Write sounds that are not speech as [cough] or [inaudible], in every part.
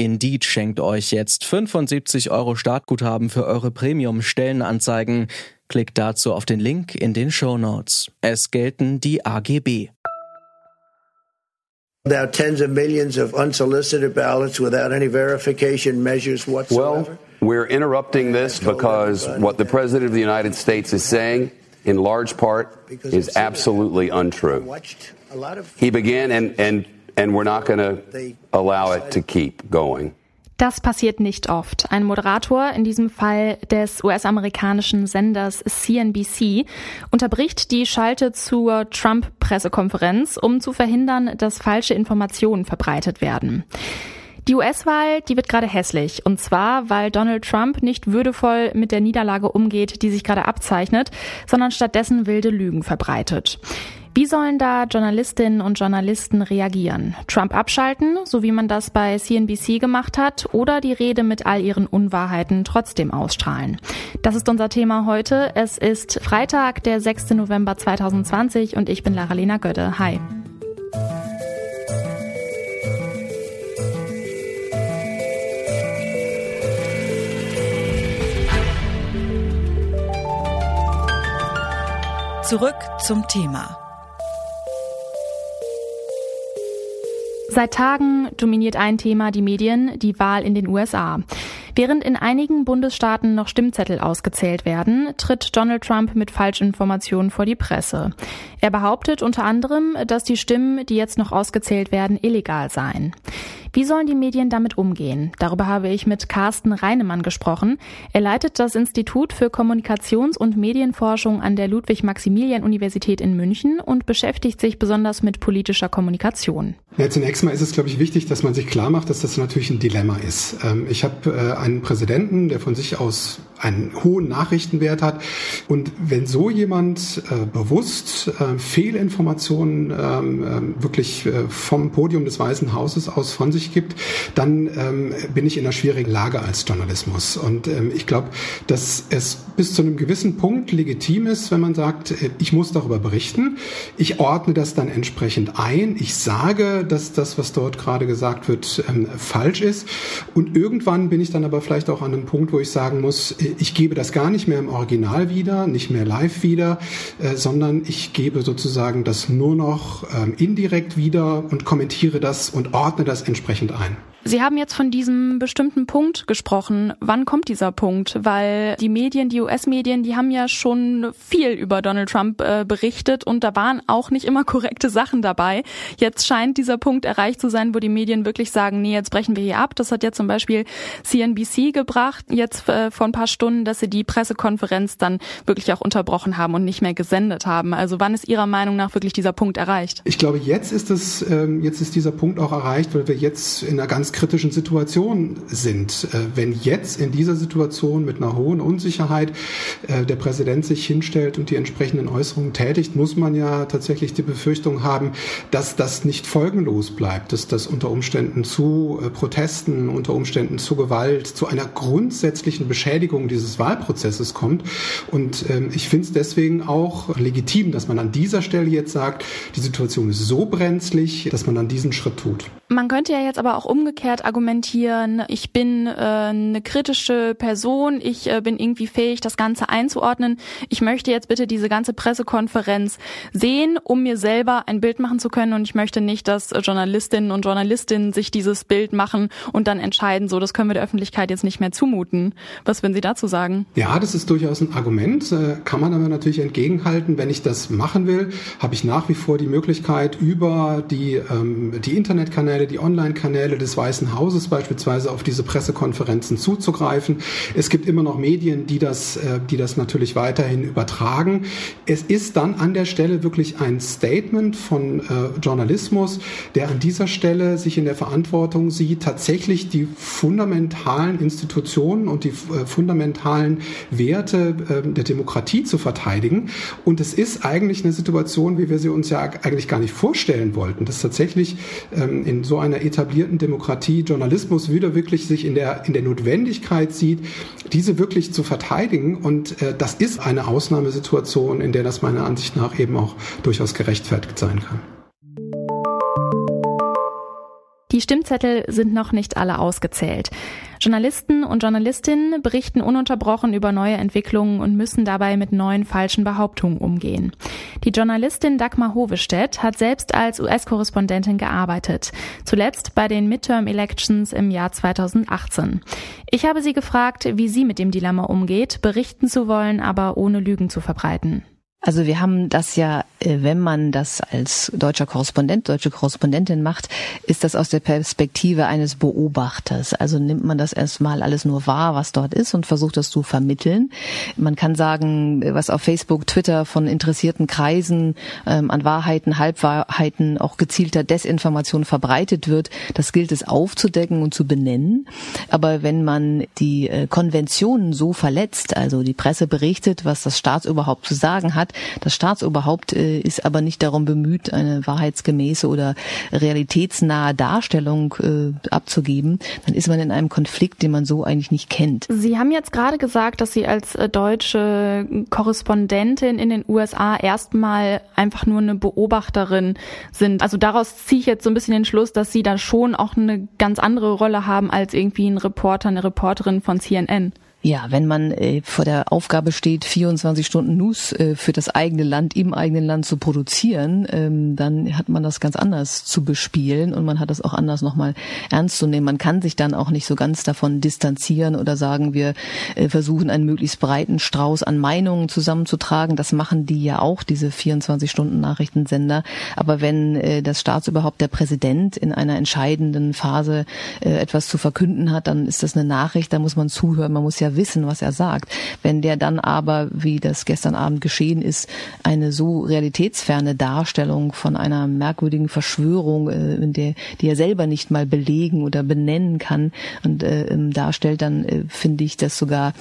Indeed schenkt euch jetzt 75 Euro Startguthaben für eure Premium-Stellenanzeigen. Klickt dazu auf den Link in den Show Notes. Es gelten die AGB. Now tens of millions of unsolicited ballots without any verification measures whatsoever. Well, we're interrupting this because what the President of the United States is saying, in large part, is absolutely untrue. He began, and, and, and we're not going to allow it to keep going. Das passiert nicht oft. Ein Moderator, in diesem Fall des US-amerikanischen Senders CNBC, unterbricht die Schalte zur Trump-Pressekonferenz, um zu verhindern, dass falsche Informationen verbreitet werden. Die US-Wahl, die wird gerade hässlich. Und zwar, weil Donald Trump nicht würdevoll mit der Niederlage umgeht, die sich gerade abzeichnet, sondern stattdessen wilde Lügen verbreitet. Wie sollen da Journalistinnen und Journalisten reagieren? Trump abschalten, so wie man das bei CNBC gemacht hat, oder die Rede mit all ihren Unwahrheiten trotzdem ausstrahlen? Das ist unser Thema heute. Es ist Freitag, der 6. November 2020 und ich bin Lara-Lena Götte. Hi. Zurück zum Thema. Seit Tagen dominiert ein Thema die Medien, die Wahl in den USA. Während in einigen Bundesstaaten noch Stimmzettel ausgezählt werden, tritt Donald Trump mit Falschinformationen vor die Presse. Er behauptet unter anderem, dass die Stimmen, die jetzt noch ausgezählt werden, illegal seien. Wie sollen die Medien damit umgehen? Darüber habe ich mit Carsten Reinemann gesprochen. Er leitet das Institut für Kommunikations- und Medienforschung an der Ludwig-Maximilian-Universität in München und beschäftigt sich besonders mit politischer Kommunikation. Ja, zunächst mal ist es, glaube ich, wichtig, dass man sich klar macht, dass das natürlich ein Dilemma ist. Ähm, ich habe äh, einen Präsidenten, der von sich aus einen hohen Nachrichtenwert hat. Und wenn so jemand äh, bewusst äh, Fehlinformationen ähm, wirklich vom Podium des Weißen Hauses aus von sich gibt, dann ähm, bin ich in einer schwierigen Lage als Journalismus. Und ich glaube, dass es bis zu einem gewissen Punkt legitim ist, wenn man sagt, ich muss darüber berichten. Ich ordne das dann entsprechend ein. Ich sage, dass das, was dort gerade gesagt wird, ähm, falsch ist. Und irgendwann bin ich dann aber vielleicht auch an einem Punkt, wo ich sagen muss, äh, ich gebe das gar nicht mehr im Original wieder, nicht mehr live wieder, äh, sondern ich gebe sozusagen das nur noch ähm, indirekt wieder und kommentiere das und ordne das entsprechend ein. Sie haben jetzt von diesem bestimmten Punkt gesprochen. Wann kommt dieser Punkt? Weil die Medien, die US-Medien, die haben ja schon viel über Donald Trump äh, berichtet und da waren auch nicht immer [laughs] korrekte Sachen dabei. Jetzt scheint dieser Punkt erreicht zu sein, wo die Medien wirklich sagen, nee, jetzt brechen wir hier ab. Das hat ja zum Beispiel CNBC gebracht, jetzt äh, vor ein paar Stunden, dass sie die Pressekonferenz dann wirklich auch unterbrochen haben und nicht mehr gesendet haben. Also wann ist Ihrer Meinung nach wirklich dieser Punkt erreicht? Ich glaube, jetzt ist es, ähm, jetzt ist dieser Punkt auch erreicht, weil wir jetzt in einer ganz kritischen Situation sind. Äh, wenn jetzt in dieser Situation mit einer hohen Unsicherheit äh, der Präsident sich hinstellt und die entsprechenden Äußerungen tätigt, muss man ja tatsächlich die Befürchtung haben, dass das nicht folgenlos bleibt, dass das unter Umständen zu äh, Protesten, unter Umständen zu Gewalt, zu einer grundsätzlichen Beschädigung dieses Wahlprozesses kommt. Und ähm, ich finde es deswegen auch legitim, dass man an dieser Stelle jetzt sagt, die Situation ist so brenzlig, dass man dann diesen Schritt tut. Man könnte ja jetzt aber auch umgekehrt argumentieren, ich bin äh, eine kritische Person, ich äh, bin irgendwie fähig, das Ganze einzuordnen. Ich möchte jetzt bitte diese ganze Pressekonferenz sehen, um mir selber ein Bild machen zu können und ich möchte nicht, dass Journalistinnen und Journalistinnen sich dieses Bild machen und dann entscheiden, so, das können wir der Öffentlichkeit jetzt nicht mehr zumuten. Was würden Sie dazu sagen? Ja, das ist durchaus ein Argument, äh, kann man aber natürlich entgegenhalten. Wenn ich das machen will, habe ich nach wie vor die Möglichkeit, über die, ähm, die Internetkanäle Kanäle, die Online-Kanäle des Weißen Hauses beispielsweise auf diese Pressekonferenzen zuzugreifen. Es gibt immer noch Medien, die das, äh, die das natürlich weiterhin übertragen. Es ist dann an der Stelle wirklich ein Statement von äh, Journalismus, der an dieser Stelle sich in der Verantwortung sieht, tatsächlich die fundamentalen Institutionen und die äh, fundamentalen Werte äh, der Demokratie zu verteidigen. Und es ist eigentlich eine Situation, wie wir sie uns ja eigentlich gar nicht vorstellen wollten, dass tatsächlich ähm, in so einer etablierten Demokratie Journalismus wieder wirklich sich in der, in der Notwendigkeit sieht, diese wirklich zu verteidigen. Und äh, das ist eine Ausnahmesituation, in der das meiner Ansicht nach eben auch durchaus gerechtfertigt sein kann. Die Stimmzettel sind noch nicht alle ausgezählt. Journalisten und Journalistinnen berichten ununterbrochen über neue Entwicklungen und müssen dabei mit neuen falschen Behauptungen umgehen. Die Journalistin Dagmar Hovestedt hat selbst als US-Korrespondentin gearbeitet, zuletzt bei den Midterm-Elections im Jahr 2018. Ich habe sie gefragt, wie sie mit dem Dilemma umgeht, berichten zu wollen, aber ohne Lügen zu verbreiten. Also wir haben das ja, äh, wenn man das als deutscher Korrespondent, deutsche Korrespondentin macht, ist das aus der Perspektive eines Beobachters. Also nimmt man das erstmal alles nur wahr, was dort ist und versucht das zu vermitteln. Man kann sagen, was auf Facebook, Twitter von interessierten Kreisen ähm, an Wahrheiten, Halbwahrheiten, auch gezielter Desinformation verbreitet wird, das gilt es aufzudecken und zu benennen. Aber wenn man die äh, Konventionen so verletzt, also die Presse berichtet, was das Staatsoberhaupt zu sagen hat, das Staatsoberhaupt äh, ist aber nicht darum bemüht, eine wahrheitsgemäße oder realitätsnahe Darstellung äh, abzugeben, dann ist man in einem Konflikt, den man so eigentlich nicht kennt. Sie haben jetzt gerade gesagt, dass Sie als äh, deutsche Korrespondentin in den USA erstmal einfach nur eine Beobachterin sind. Also daraus ziehe ich jetzt so ein bisschen den Schluss, dass Sie da schon auch eine ganz andere Rolle haben als irgendwie ein Reporter, eine Reporterin von CNN. Ja, wenn man äh, vor der Aufgabe steht, 24 Stunden News äh, für das eigene Land, im eigenen Land zu produzieren, ähm, dann hat man das ganz anders zu bespielen und man hat das auch anders nochmal ernst zu nehmen. Man kann sich dann auch nicht so ganz davon distanzieren oder sagen, wir äh, versuchen einen möglichst breiten Strauß an Meinungen zusammenzutragen. Das machen die ja auch, diese 24 Stunden Nachrichtensender. Aber wenn äh, das Staatsüberhaupt der Präsident in einer entscheidenden Phase äh, etwas zu verkünden hat, dann ist das eine Nachricht, da muss man zuhören, man muss ja wissen, was er sagt. Wenn der dann aber, wie das gestern Abend geschehen ist, eine so realitätsferne Darstellung von einer merkwürdigen Verschwörung, äh, in der, die er selber nicht mal belegen oder benennen kann und äh, ähm, darstellt, dann äh, finde ich das sogar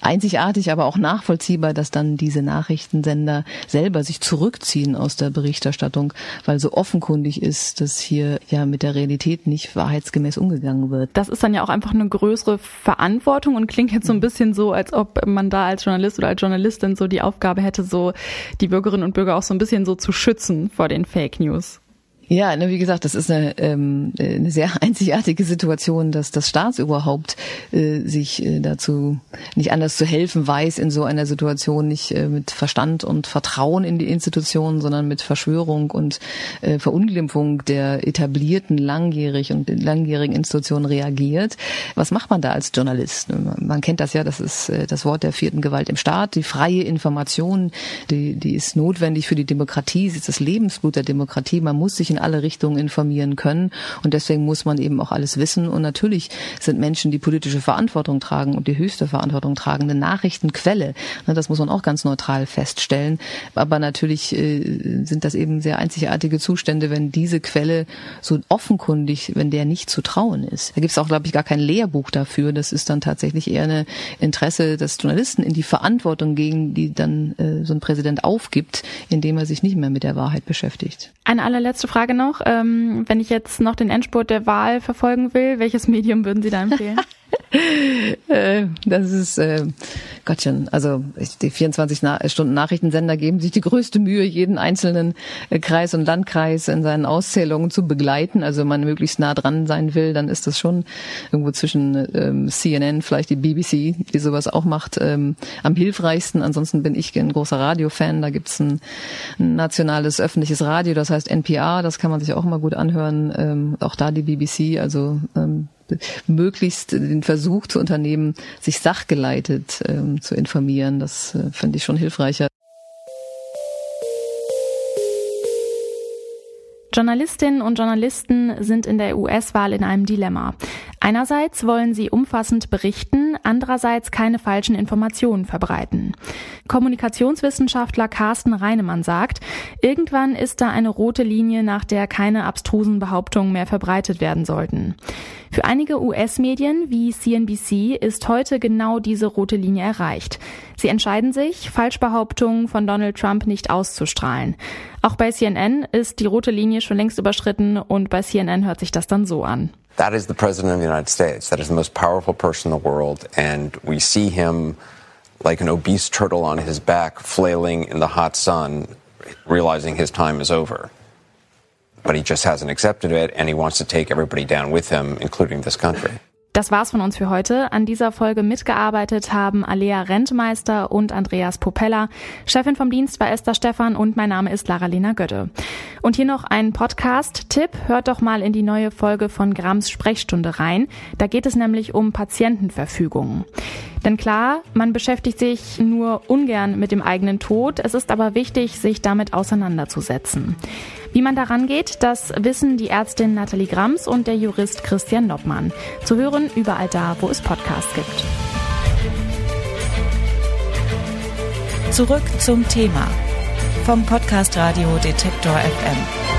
einzigartig, aber auch nachvollziehbar, dass dann diese Nachrichtensender selber sich zurückziehen aus der Berichterstattung, weil so offenkundig ist, dass hier ja mit der Realität nicht wahrheitsgemäß umgegangen wird. Das ist dann ja auch einfach eine größere Verantwortung und klingt jetzt so ein bisschen so, als ob man da als Journalist oder als Journalistin so die Aufgabe hätte, so die Bürgerinnen und Bürger auch so ein bisschen so zu schützen vor den Fake News. Ja, ne, wie gesagt, das ist eine, ähm, eine sehr [laughs] einzigartige Situation, dass das Staatsoberhaupt äh, sich äh, dazu nicht anders zu helfen weiß in so einer Situation, nicht äh, mit Verstand und Vertrauen in die Institutionen, sondern mit Verschwörung und äh, Verunglimpfung der etablierten langjährig und langjährigen Institutionen reagiert. Was macht man da als Journalist? Man kennt das ja, das ist äh, das Wort der vierten Gewalt im Staat. Die freie Information, die, die ist notwendig für die Demokratie, sie ist das Lebensblut der Demokratie. Man muss sich in alle Richtungen informieren können. Und deswegen muss man eben auch alles wissen. Und natürlich sind Menschen, die politische Verantwortung tragen und die höchste Verantwortung tragen, eine Nachrichtenquelle. Ne, das muss man auch ganz neutral feststellen. Aber natürlich äh, sind das eben sehr einzigartige Zustände, wenn diese Quelle so offenkundig, wenn der nicht zu trauen ist. Da gibt es auch, glaube ich, gar kein Lehrbuch dafür. Das ist dann tatsächlich eher ein Interesse des Journalisten in die Verantwortung gegen die dann äh, so ein Präsident aufgibt, indem er sich nicht mehr mit der Wahrheit beschäftigt. Eine allerletzte Frage noch. Ähm, wenn ich jetzt noch den Endspurt der Wahl verfolgen will, welches [laughs] Medium würden Sie da empfehlen? [laughs] Äh, das ist äh, Gottchen. Also die 24 Na Stunden Nachrichtensender geben sich die größte Mühe, jeden einzelnen äh, Kreis und Landkreis in seinen Auszählungen zu begleiten. Also wenn man möglichst nah dran sein will, dann ist das schon irgendwo zwischen ähm, CNN, vielleicht die BBC, die sowas auch macht, ähm, am hilfreichsten. Ansonsten bin ich ein großer Radiofan. Da gibt's ein, ein nationales öffentliches Radio, das heißt NPR. Das kann man sich auch mal gut anhören. Ähm, auch da die BBC. Also ähm, möglichst den Versuch zu unternehmen, sich sachgeleitet ähm, zu informieren. Das äh, finde ich schon hilfreicher. Journalistinnen und Journalisten sind in der US-Wahl in einem Dilemma. Einerseits wollen sie umfassend berichten, andererseits keine falschen Informationen verbreiten. Kommunikationswissenschaftler Carsten Reinemann sagt, irgendwann ist da eine rote Linie, nach der keine abstrusen Behauptungen mehr verbreitet werden sollten. Für einige US-Medien wie CNBC ist heute genau diese rote Linie erreicht. Sie entscheiden sich, Falschbehauptungen von Donald Trump nicht auszustrahlen. Auch bei CNN ist die rote Linie schon längst überschritten und bei CNN hört sich das dann so an. That is the President of the United States. That is the most powerful person in the world. And we see him like an obese turtle on his back, flailing in the hot sun, realizing his time is over. But he just hasn't accepted it, and he wants to take everybody down with him, including this country. Das war's von uns für heute. An dieser Folge mitgearbeitet haben Alea Rentmeister und Andreas Popella. Chefin vom Dienst war Esther Stephan und mein Name ist Lara-Lena Götte. Und hier noch ein Podcast-Tipp. Hört doch mal in die neue Folge von Grams Sprechstunde rein. Da geht es nämlich um Patientenverfügungen. Denn klar, man beschäftigt sich nur ungern mit dem eigenen Tod. Es ist aber wichtig, sich damit auseinanderzusetzen. Wie man daran geht, das wissen die Ärztin Nathalie Grams und der Jurist Christian Noppmann. Zu hören überall da, wo es Podcasts gibt. Zurück zum Thema vom Podcast Radio Detektor FM.